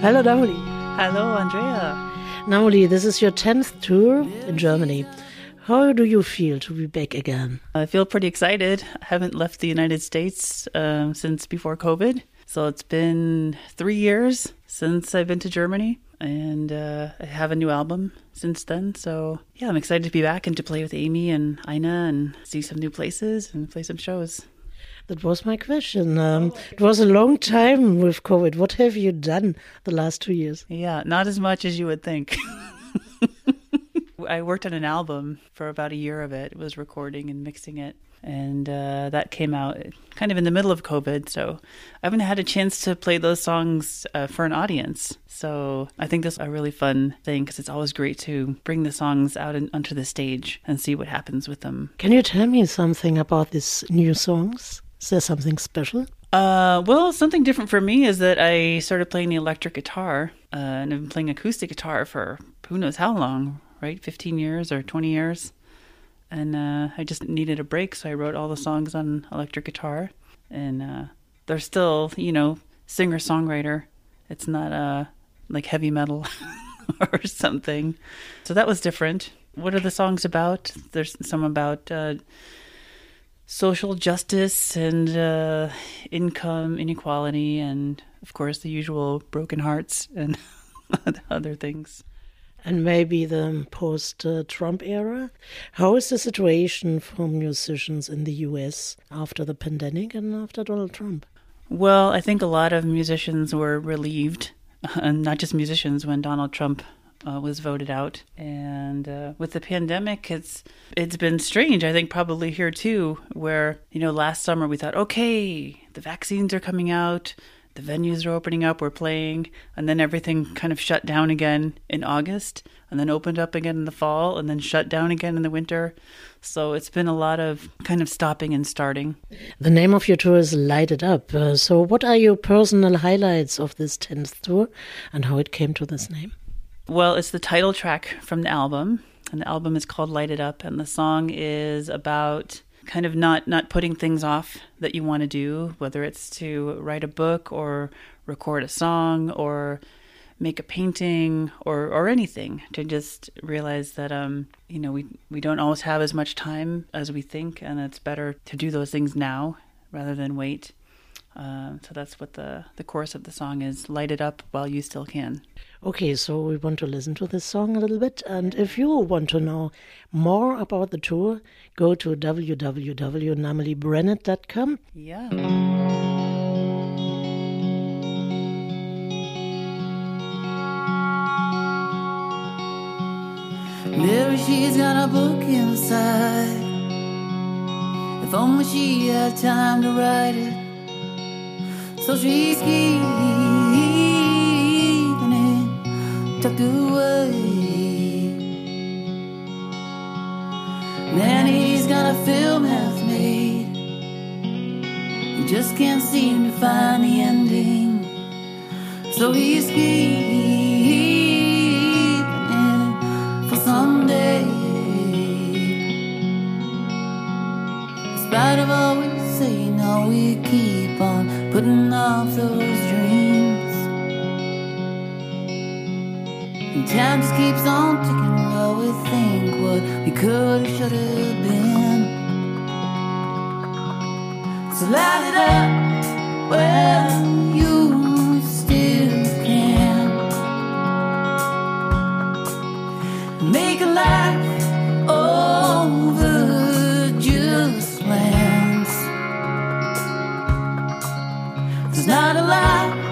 Hello, Namoli. Hello, Andrea. Namoli, this is your 10th tour in Germany. How do you feel to be back again? I feel pretty excited. I haven't left the United States um, since before COVID. So it's been three years since I've been to Germany, and uh, I have a new album since then. So yeah, I'm excited to be back and to play with Amy and Ina and see some new places and play some shows. That was my question. Um, it was a long time with COVID. What have you done the last two years? Yeah, not as much as you would think. I worked on an album for about a year of it. It was recording and mixing it and uh, that came out kind of in the middle of COVID. So I haven't had a chance to play those songs uh, for an audience. So I think this is a really fun thing because it's always great to bring the songs out in, onto the stage and see what happens with them. Can you tell me something about these new songs? Is there something special? Uh, well, something different for me is that I started playing the electric guitar, uh, and I've been playing acoustic guitar for who knows how long, right? 15 years or 20 years and uh, I just needed a break, so I wrote all the songs on electric guitar, and uh, they're still, you know, singer songwriter. It's not uh, like heavy metal or something. So that was different. What are the songs about? There's some about uh, social justice and uh, income inequality, and of course the usual broken hearts and other things and maybe the post Trump era. How is the situation for musicians in the US after the pandemic and after Donald Trump? Well, I think a lot of musicians were relieved, and not just musicians, when Donald Trump uh, was voted out. And uh, with the pandemic, it's it's been strange. I think probably here too, where you know last summer we thought, okay, the vaccines are coming out, the venues are opening up, we're playing, and then everything kind of shut down again in August, and then opened up again in the fall, and then shut down again in the winter. So it's been a lot of kind of stopping and starting. The name of your tour is Light It Up. Uh, so, what are your personal highlights of this 10th tour and how it came to this name? Well, it's the title track from the album, and the album is called Light It Up, and the song is about kind of not not putting things off that you want to do, whether it's to write a book or record a song or make a painting or or anything to just realize that um you know we we don't always have as much time as we think and it's better to do those things now rather than wait uh, so that's what the the chorus of the song is light it up while you still can Okay, so we want to listen to this song a little bit. And if you want to know more about the tour, go to www.namolibrennet.com. Yeah. Mary, she's got a book inside. If only she had time to write it. So she's keeping tucked away. Nanny's got a film half made. He just can't seem to find the ending. So he's keeping those dreams. And time just keeps on ticking while we think what we could have, should have been. So light it up There's not a lie.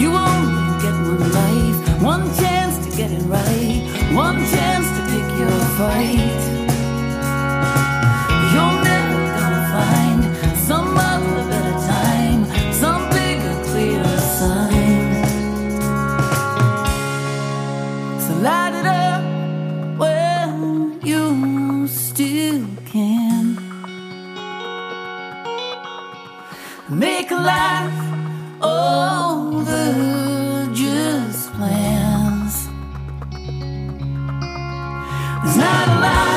You only get one life, one chance to get it right, one chance to pick your fight. You're never gonna find some other better time, some bigger, clearer sign. So light it up when you still can. Make a life. alive.